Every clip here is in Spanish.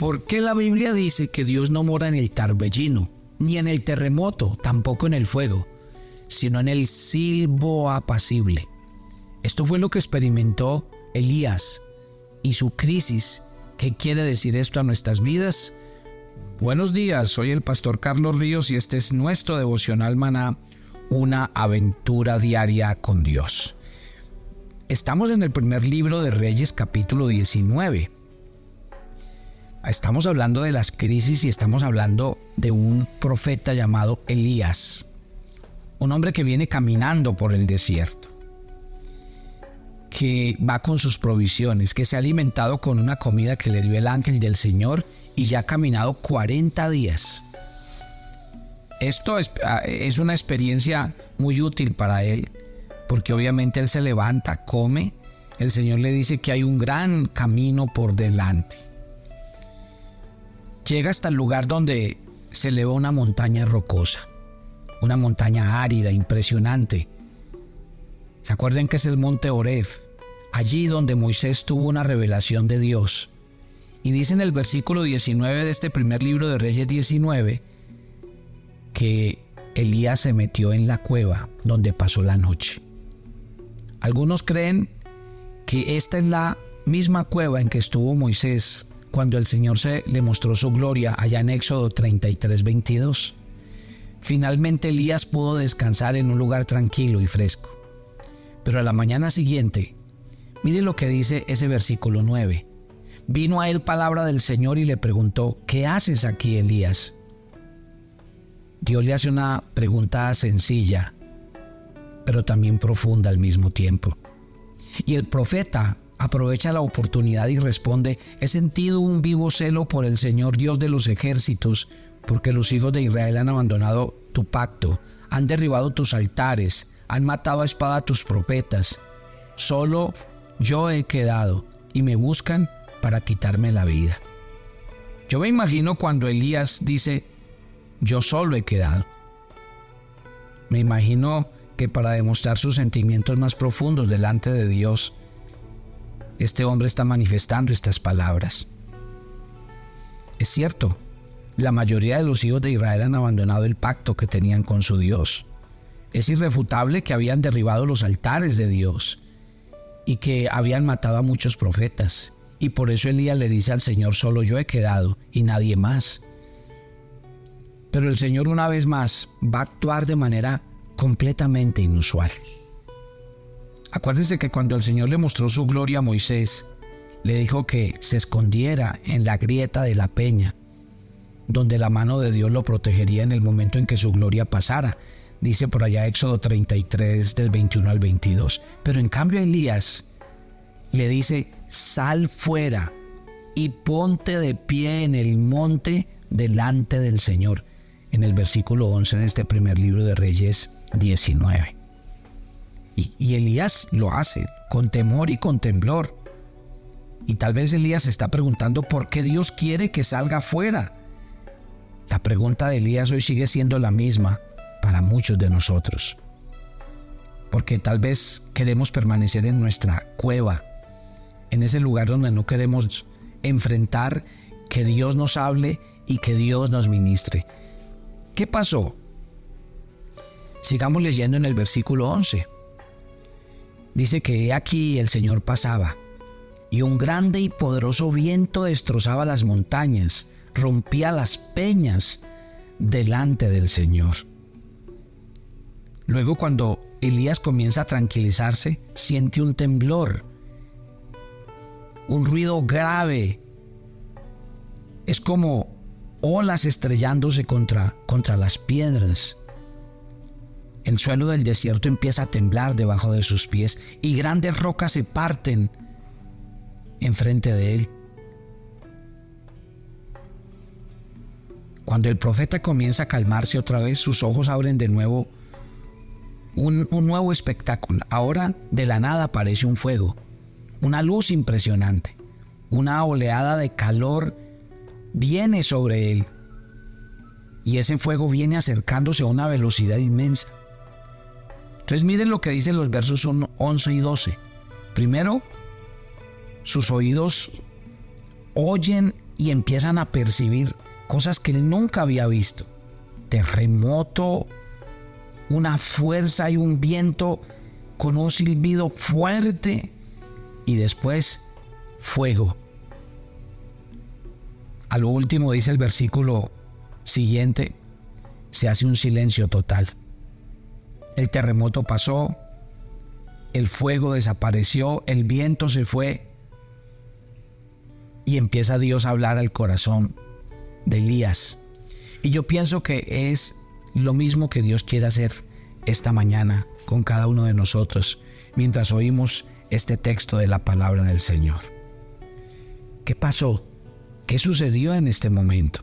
¿Por qué la Biblia dice que Dios no mora en el tarbellino, ni en el terremoto, tampoco en el fuego, sino en el silbo apacible? Esto fue lo que experimentó Elías y su crisis. ¿Qué quiere decir esto a nuestras vidas? Buenos días, soy el pastor Carlos Ríos y este es nuestro devocional maná, una aventura diaria con Dios. Estamos en el primer libro de Reyes capítulo 19. Estamos hablando de las crisis y estamos hablando de un profeta llamado Elías, un hombre que viene caminando por el desierto, que va con sus provisiones, que se ha alimentado con una comida que le dio el ángel del Señor y ya ha caminado 40 días. Esto es, ah, es una experiencia muy útil para él, porque obviamente él se levanta, come, el Señor le dice que hay un gran camino por delante Llega hasta el lugar donde se eleva una montaña rocosa, una montaña árida, impresionante. ¿Se acuerdan que es el monte Oref? Allí donde Moisés tuvo una revelación de Dios. Y dice en el versículo 19 de este primer libro de Reyes 19 que Elías se metió en la cueva donde pasó la noche. Algunos creen que esta es la misma cueva en que estuvo Moisés cuando el Señor se le mostró su gloria allá en Éxodo 33, 22. Finalmente Elías pudo descansar en un lugar tranquilo y fresco. Pero a la mañana siguiente, mire lo que dice ese versículo 9. Vino a él palabra del Señor y le preguntó, ¿qué haces aquí, Elías? Dios le hace una pregunta sencilla, pero también profunda al mismo tiempo. Y el profeta aprovecha la oportunidad y responde, he sentido un vivo celo por el Señor Dios de los ejércitos, porque los hijos de Israel han abandonado tu pacto, han derribado tus altares, han matado a espada a tus profetas. Solo yo he quedado y me buscan para quitarme la vida. Yo me imagino cuando Elías dice, yo solo he quedado. Me imagino que para demostrar sus sentimientos más profundos delante de Dios, este hombre está manifestando estas palabras. Es cierto, la mayoría de los hijos de Israel han abandonado el pacto que tenían con su Dios. Es irrefutable que habían derribado los altares de Dios y que habían matado a muchos profetas. Y por eso Elías le dice al Señor, solo yo he quedado y nadie más. Pero el Señor una vez más va a actuar de manera completamente inusual. Acuérdense que cuando el Señor le mostró su gloria a Moisés, le dijo que se escondiera en la grieta de la peña, donde la mano de Dios lo protegería en el momento en que su gloria pasara. Dice por allá Éxodo 33 del 21 al 22. Pero en cambio Elías le dice, sal fuera y ponte de pie en el monte delante del Señor. En el versículo 11 de este primer libro de Reyes 19. Y, Elías lo hace con temor y con temblor. Y tal vez Elías está preguntando por qué Dios quiere que salga afuera. La pregunta de Elías hoy sigue siendo la misma para muchos de nosotros. Porque tal vez queremos permanecer en nuestra cueva, en ese lugar donde no queremos enfrentar que Dios nos hable y que Dios nos ministre. ¿Qué pasó? Sigamos leyendo en el versículo 11. Dice que aquí el Señor pasaba, y un grande y poderoso viento destrozaba las montañas, rompía las peñas delante del Señor. Luego cuando Elías comienza a tranquilizarse, siente un temblor, un ruido grave. Es como olas estrellándose contra, contra las piedras. El suelo del desierto empieza a temblar debajo de sus pies y grandes rocas se parten enfrente de él. Cuando el profeta comienza a calmarse otra vez, sus ojos abren de nuevo un, un, nuevo espectáculo. Ahora de la nada aparece un fuego, una luz impresionante, una oleada de calor viene sobre él. Y ese fuego viene acercándose a una velocidad inmensa. Entonces miren lo que dicen los versos 11 y 12. Primero, sus oídos oyen y empiezan a percibir cosas que él nunca había visto. Terremoto, una fuerza y un viento con un silbido fuerte y después fuego. A lo último dice el versículo siguiente, se hace un silencio total. El terremoto pasó, el fuego desapareció, el viento se fue y empieza Dios a hablar al corazón de Elías. Y yo pienso que es lo mismo que Dios quiere hacer esta mañana con cada uno de nosotros mientras oímos este texto de la palabra del Señor. ¿Qué pasó? ¿Qué sucedió en este momento?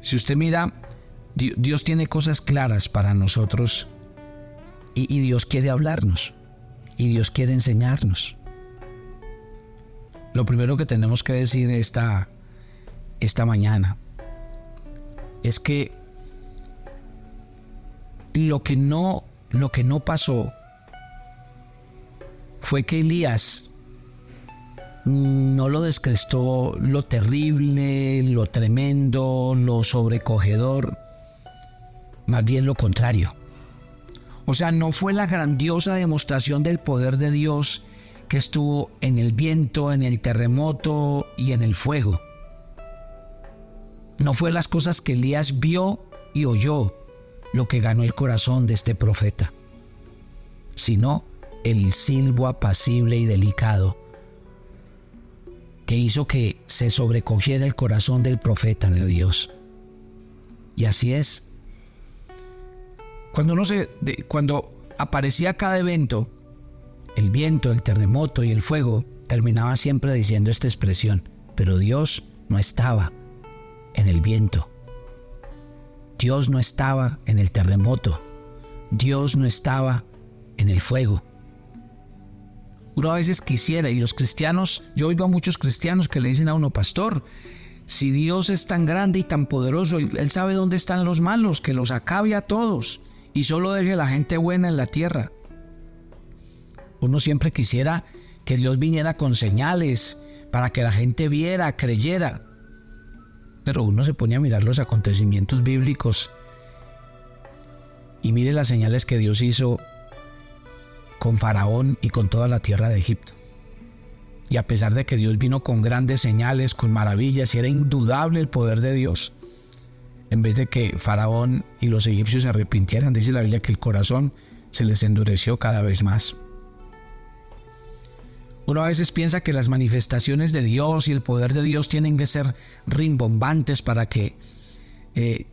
Si usted mira, Dios tiene cosas claras para nosotros y, Dios quiere hablarnos y Dios quiere enseñarnos. Lo primero que tenemos que decir esta, esta mañana es que lo que no lo que no pasó fue que Elías no lo descrestó lo terrible, lo tremendo, lo sobrecogedor, más bien lo contrario. O sea, no fue la grandiosa demostración del poder de Dios que estuvo en el viento, en el terremoto y en el fuego. No fue las cosas que Elías vio y oyó lo que ganó el corazón de este profeta, sino el silbo apacible y delicado que hizo que se sobrecogiera el corazón del profeta de Dios. Y así es. Cuando, no se, cuando aparecía cada evento, el viento, el terremoto y el fuego, terminaba siempre diciendo esta expresión, pero Dios no estaba en el viento. Dios no estaba en el terremoto. Dios no estaba en el fuego. Uno a veces quisiera, y los cristianos, yo oigo a muchos cristianos que le dicen a uno, pastor, si Dios es tan grande y tan poderoso, Él sabe dónde están los malos, que los acabe a todos y solo deje la gente buena en la tierra. Uno siempre quisiera que Dios viniera con señales para que la gente viera, creyera. Pero uno se pone a mirar los acontecimientos bíblicos y mire las señales que Dios hizo con Faraón y con toda la tierra de Egipto. Y a pesar de que Dios vino con grandes señales, con maravillas, y era indudable el poder de Dios, en vez de que Faraón y los egipcios se arrepintieran, dice la Biblia que el corazón se les endureció cada vez más. Uno a veces piensa que las manifestaciones de Dios y el poder de Dios tienen que ser rimbombantes para que eh,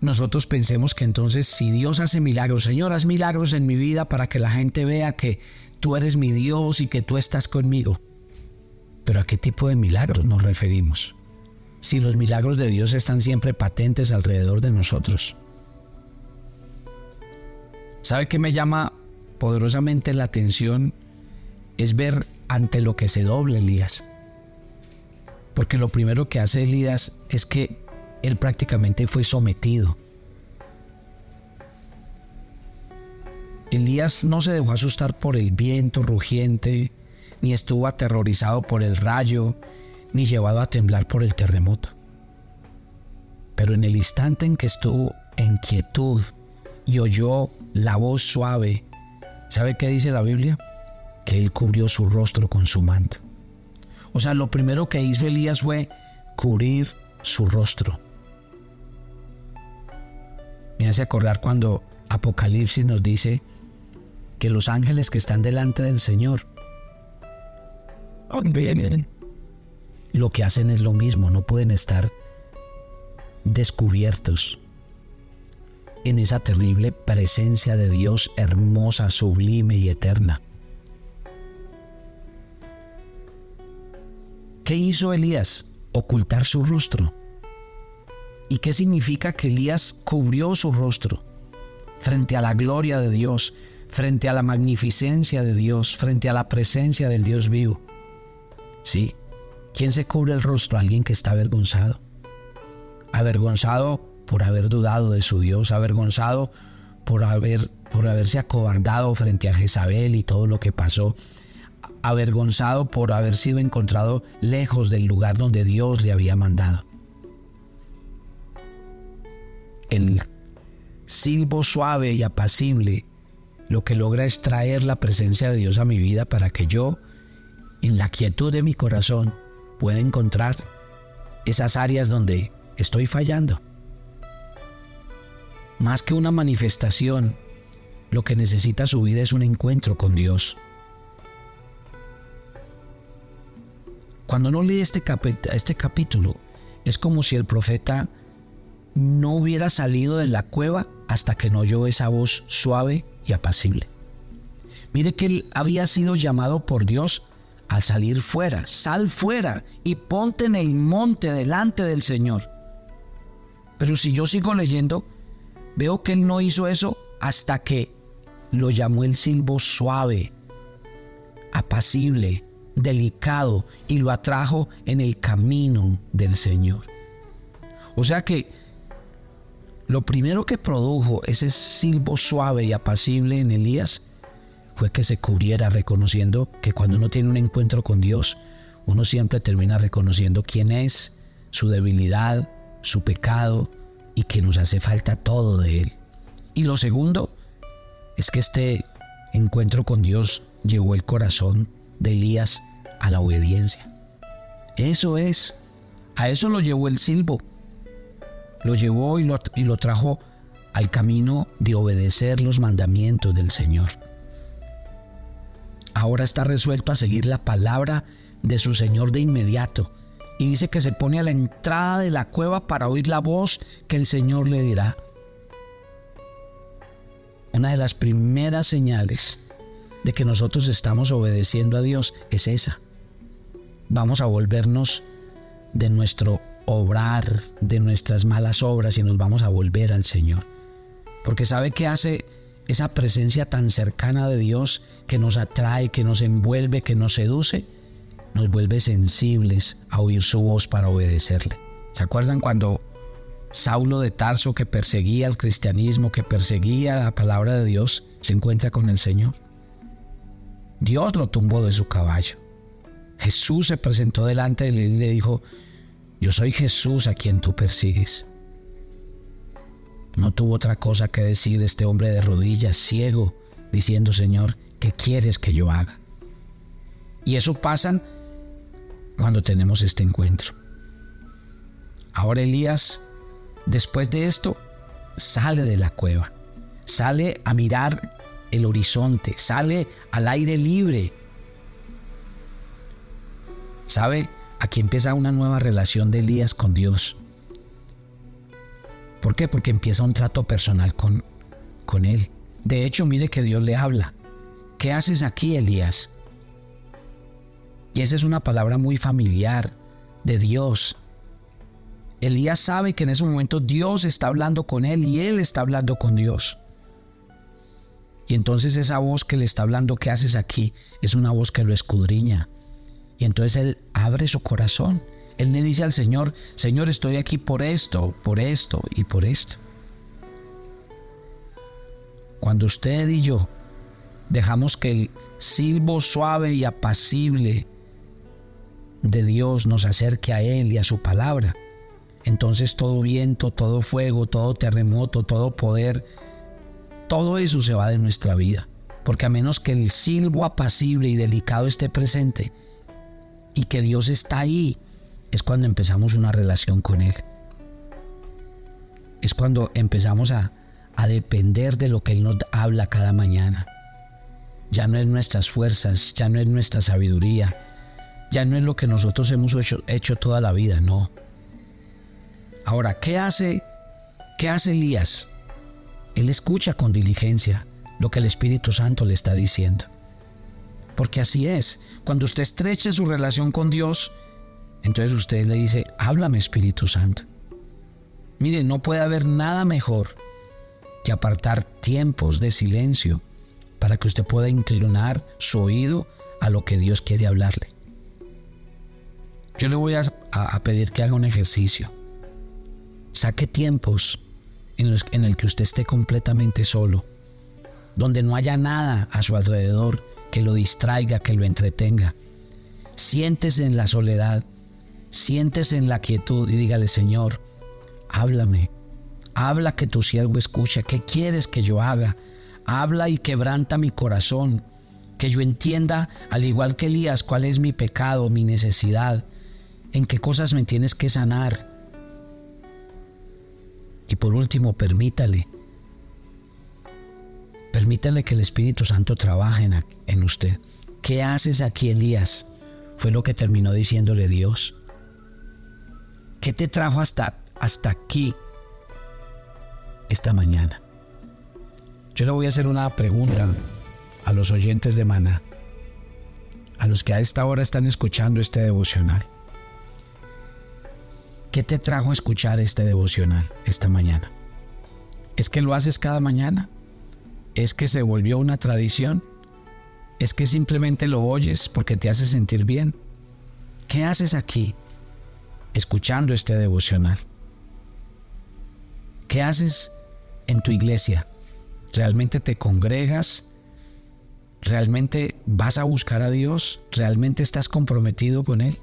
nosotros pensemos que entonces si Dios hace milagros, Señor, haz milagros en mi vida para que la gente vea que tú eres mi Dios y que tú estás conmigo. Pero ¿a qué tipo de milagros nos referimos? Si los milagros de Dios están siempre patentes alrededor de nosotros. ¿Sabe qué me llama poderosamente la atención? Es ver ante lo que se doble Elías. Porque lo primero que hace Elías es que él prácticamente fue sometido. Elías no se dejó asustar por el viento rugiente, ni estuvo aterrorizado por el rayo, ni llevado a temblar por el terremoto. Pero en el instante en que estuvo en quietud y oyó la voz suave, ¿sabe qué dice la Biblia? Que él cubrió su rostro con su manto. O sea, lo primero que hizo Elías fue cubrir su rostro. Me hace acordar cuando Apocalipsis nos dice que los ángeles que están delante del Señor lo que hacen es lo mismo, no pueden estar descubiertos en esa terrible presencia de Dios hermosa, sublime y eterna. ¿Qué hizo Elías? Ocultar su rostro. ¿Y qué significa que Elías cubrió su rostro frente a la gloria de Dios, frente a la magnificencia de Dios, frente a la presencia del Dios vivo? Sí, ¿quién se cubre el rostro? Alguien que está avergonzado. Avergonzado por haber dudado de su Dios, avergonzado por, haber, por haberse acobardado frente a Jezabel y todo lo que pasó, avergonzado por haber sido encontrado lejos del lugar donde Dios le había mandado. El silbo suave y apacible lo que logra es traer la presencia de Dios a mi vida para que yo, en la quietud de mi corazón, pueda encontrar esas áreas donde estoy fallando. Más que una manifestación, lo que necesita su vida es un encuentro con Dios. Cuando no lee este, este capítulo, es como si el profeta no hubiera salido de la cueva hasta que no oyó esa voz suave y apacible. Mire que él había sido llamado por Dios al salir fuera, sal fuera y ponte en el monte delante del Señor. Pero si yo sigo leyendo, veo que él no hizo eso hasta que lo llamó el silbo suave, apacible, delicado y lo atrajo en el camino del Señor. O sea que lo primero que produjo ese silbo suave y apacible en Elías fue que se cubriera reconociendo que cuando uno tiene un encuentro con Dios, uno siempre termina reconociendo quién es, su debilidad, su pecado y que nos hace falta todo de Él. Y lo segundo es que este encuentro con Dios llevó el corazón de Elías a la obediencia. Eso es, a eso lo llevó el silbo. Lo llevó y lo, y lo trajo al camino de obedecer los mandamientos del Señor ahora está resuelto a seguir la palabra de su Señor de inmediato. Y dice que se pone a la entrada de la cueva para oír la voz que el Señor le dirá. Una de las primeras señales de que nosotros estamos obedeciendo a Dios es esa. Vamos a volvernos de nuestro obrar, de nuestras malas obras y nos vamos a volver al Señor. Porque sabe que hace esa presencia tan cercana de Dios que nos atrae, que nos envuelve, que nos seduce, nos vuelve sensibles a oír su voz para obedecerle. ¿Se acuerdan cuando Saulo de Tarso, que perseguía el cristianismo, que perseguía la palabra de Dios, se encuentra con el Señor? Dios lo tumbó de su caballo. Jesús se presentó delante de él y le dijo, yo soy Jesús a quien tú persigues. No tuvo otra cosa que decir este hombre de rodillas, ciego, diciendo, Señor, ¿qué quieres que yo haga? Y eso pasa cuando tenemos este encuentro. Ahora Elías, después de esto, sale de la cueva, sale a mirar el horizonte, sale al aire libre. ¿Sabe? Aquí empieza una nueva relación de Elías con Dios. ¿Por qué? Porque empieza un trato personal con, con él. De hecho, mire que Dios le habla. ¿Qué haces aquí, Elías? Y esa es una palabra muy familiar de Dios. Elías sabe que en ese momento Dios está hablando con él y él está hablando con Dios. Y entonces esa voz que le está hablando, ¿qué haces aquí? Es una voz que lo escudriña. Y entonces él abre su corazón él le dice al Señor, Señor, estoy aquí por esto, por esto y por esto. Cuando usted y yo dejamos que el silbo suave y apacible de Dios nos acerque a Él y a su palabra, entonces todo viento, todo fuego, todo terremoto, todo poder, todo eso se va de nuestra vida. Porque a menos que el silbo apacible y delicado esté presente y que Dios está ahí es cuando empezamos una relación con Él. Es cuando empezamos a, depender de lo que Él nos habla cada mañana. Ya no es nuestras fuerzas, ya no es nuestra sabiduría, ya no es lo que nosotros hemos hecho, hecho toda la vida, no. Ahora, ¿qué hace, ¿qué hace Elías? Él escucha con diligencia lo que el Espíritu Santo le está diciendo. Porque así es, cuando usted estreche su relación con Dios, entonces usted le dice, háblame Espíritu Santo. Mire, no puede haber nada mejor que apartar tiempos de silencio para que usted pueda inclinar su oído a lo que Dios quiere hablarle. Yo le voy a, pedir que haga un ejercicio. Saque tiempos en, en el que usted esté completamente solo, donde no haya nada a su alrededor que lo distraiga, que lo entretenga. Siéntese en la soledad, siéntese en la quietud y dígale, Señor, háblame, habla que tu siervo escucha, ¿qué quieres que yo haga? Habla y quebranta mi corazón, que yo entienda, al igual que Elías, cuál es mi pecado, mi necesidad, en qué cosas me tienes que sanar. Y por último, permítale Permítale que el Espíritu Santo trabaje en, usted. ¿Qué haces aquí, Elías? Fue lo que terminó diciéndole Dios. ¿Qué te trajo hasta, hasta aquí esta mañana? Yo le voy a hacer una pregunta a los oyentes de Maná, a los que a esta hora están escuchando este devocional. ¿Qué te trajo a escuchar este devocional esta mañana? ¿Es que lo haces cada mañana? ¿Es que se volvió una tradición? ¿Es que simplemente lo oyes porque te hace sentir bien? ¿Qué haces aquí escuchando este devocional? ¿Qué haces en tu iglesia? ¿Realmente te congregas? ¿Realmente vas a buscar a Dios? ¿Realmente estás comprometido con Él?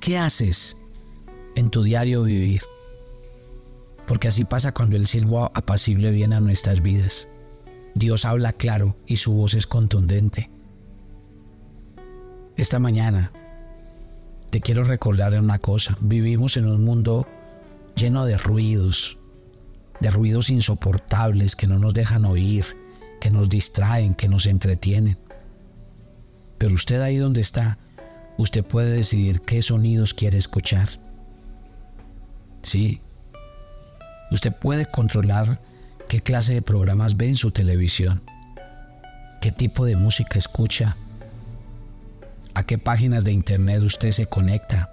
¿Qué haces en tu diario vivir? Porque así pasa cuando el silbo apacible viene a nuestras vidas. Dios habla claro y su voz es contundente. Esta mañana te quiero recordar una cosa. Vivimos en un mundo lleno de ruidos, de ruidos insoportables que no nos dejan oír, que nos distraen, que nos entretienen. Pero usted ahí donde está, usted puede decidir qué sonidos quiere escuchar. Sí, usted puede controlar qué clase de programas ve en su televisión, qué tipo de música escucha, a qué páginas de internet usted se conecta.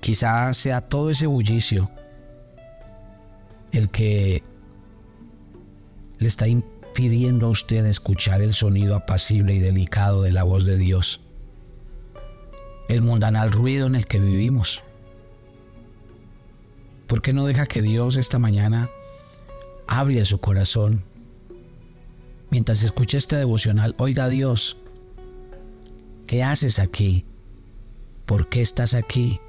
Quizá sea todo ese bullicio el que le está impidiendo a usted escuchar el sonido apacible y delicado de la voz de Dios, el mundanal ruido en el que vivimos. ¿Por qué no deja que Dios esta mañana hable a su corazón? Mientras escuche este devocional, oiga Dios, ¿qué haces aquí? ¿Por qué estás aquí?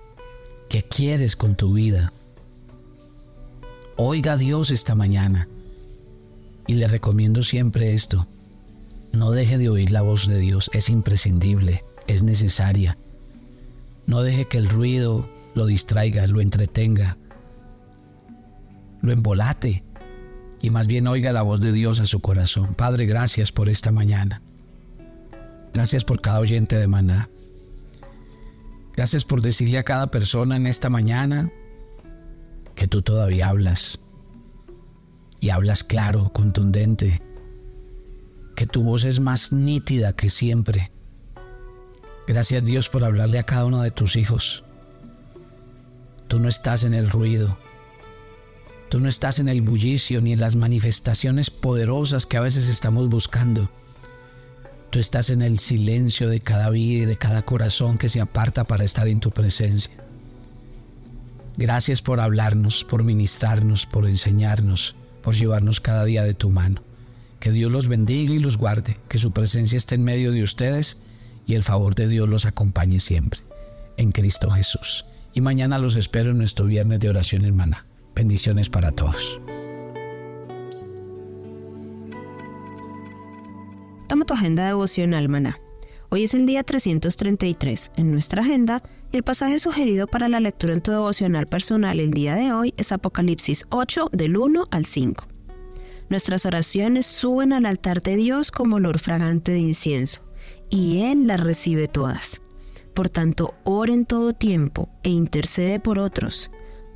¿Qué quieres con tu vida? Oiga Dios esta mañana. Y le recomiendo siempre esto. No deje de oír la voz de Dios. Es imprescindible, es necesaria. No deje que el ruido lo distraiga, lo entretenga lo embolate y más bien oiga la voz de Dios a su corazón. Padre, gracias por esta mañana. Gracias por cada oyente de maná. Gracias por decirle a cada persona en esta mañana que tú todavía hablas. Y hablas claro, contundente. Que tu voz es más nítida que siempre. Gracias Dios por hablarle a cada uno de tus hijos. Tú no estás en el ruido. Tú no estás en el bullicio ni en las manifestaciones poderosas que a veces estamos buscando. Tú estás en el silencio de cada vida y de cada corazón que se aparta para estar en tu presencia. Gracias por hablarnos, por ministrarnos, por enseñarnos, por llevarnos cada día de tu mano. Que Dios los bendiga y los guarde, que su presencia esté en medio de ustedes y el favor de Dios los acompañe siempre. En Cristo Jesús. Y mañana los espero en nuestro viernes de oración hermana. Bendiciones para todos. Toma tu agenda devocional, maná. Hoy es el día 333 en nuestra agenda el pasaje sugerido para la lectura en tu devocional personal el día de hoy es Apocalipsis 8 del 1 al 5. Nuestras oraciones suben al altar de Dios como olor fragante de incienso y Él las recibe todas. Por tanto, ora en todo tiempo e intercede por otros